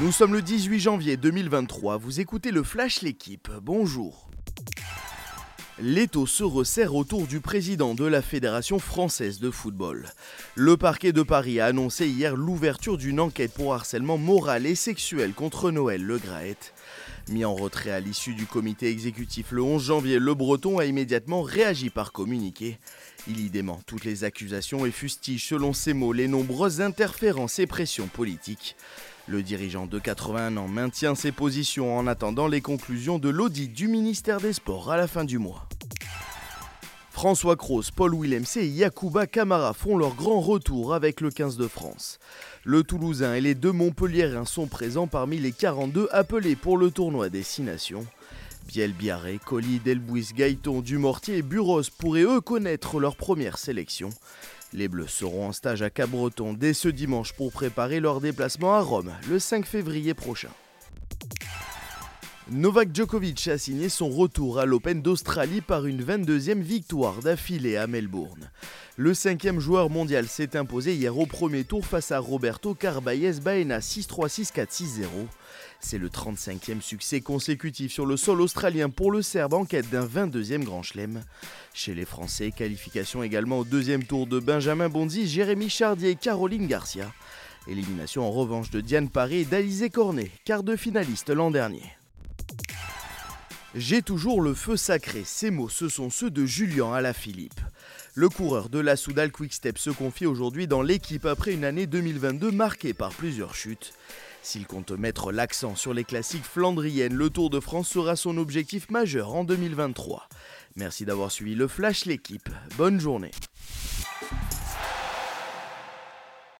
Nous sommes le 18 janvier 2023, vous écoutez le Flash L'équipe, bonjour. L'étau se resserre autour du président de la Fédération française de football. Le parquet de Paris a annoncé hier l'ouverture d'une enquête pour harcèlement moral et sexuel contre Noël Le Graët. Mis en retrait à l'issue du comité exécutif le 11 janvier, le Breton a immédiatement réagi par communiqué. Il y dément toutes les accusations et fustige selon ses mots les nombreuses interférences et pressions politiques. Le dirigeant de 81 ans maintient ses positions en attendant les conclusions de l'audit du ministère des Sports à la fin du mois. François Kroos, Paul Willems et Yacouba Camara font leur grand retour avec le 15 de France. Le Toulousain et les deux Montpelliérains sont présents parmi les 42 appelés pour le tournoi Destination. Biel Biarré, Colli, Delbouis, Gaëton, Dumortier et Buros pourraient eux connaître leur première sélection. Les Bleus seront en stage à Cabreton dès ce dimanche pour préparer leur déplacement à Rome le 5 février prochain. Novak Djokovic a signé son retour à l'Open d'Australie par une 22e victoire d'affilée à Melbourne. Le cinquième joueur mondial s'est imposé hier au premier tour face à Roberto Carballes Baena 6-3, 6-4, 6-0. C'est le 35e succès consécutif sur le sol australien pour le Serbe en quête d'un 22e Grand Chelem. Chez les Français, qualification également au deuxième tour de Benjamin Bonzi, Jérémy Chardier et Caroline Garcia. Élimination en revanche de Diane Paré et d'Alizé Cornet, quart de finaliste l'an dernier. J'ai toujours le feu sacré. Ces mots, ce sont ceux de Julien Alaphilippe. Le coureur de la Soudal Quickstep se confie aujourd'hui dans l'équipe après une année 2022 marquée par plusieurs chutes. S'il compte mettre l'accent sur les classiques flandriennes, le Tour de France sera son objectif majeur en 2023. Merci d'avoir suivi le Flash l'équipe. Bonne journée.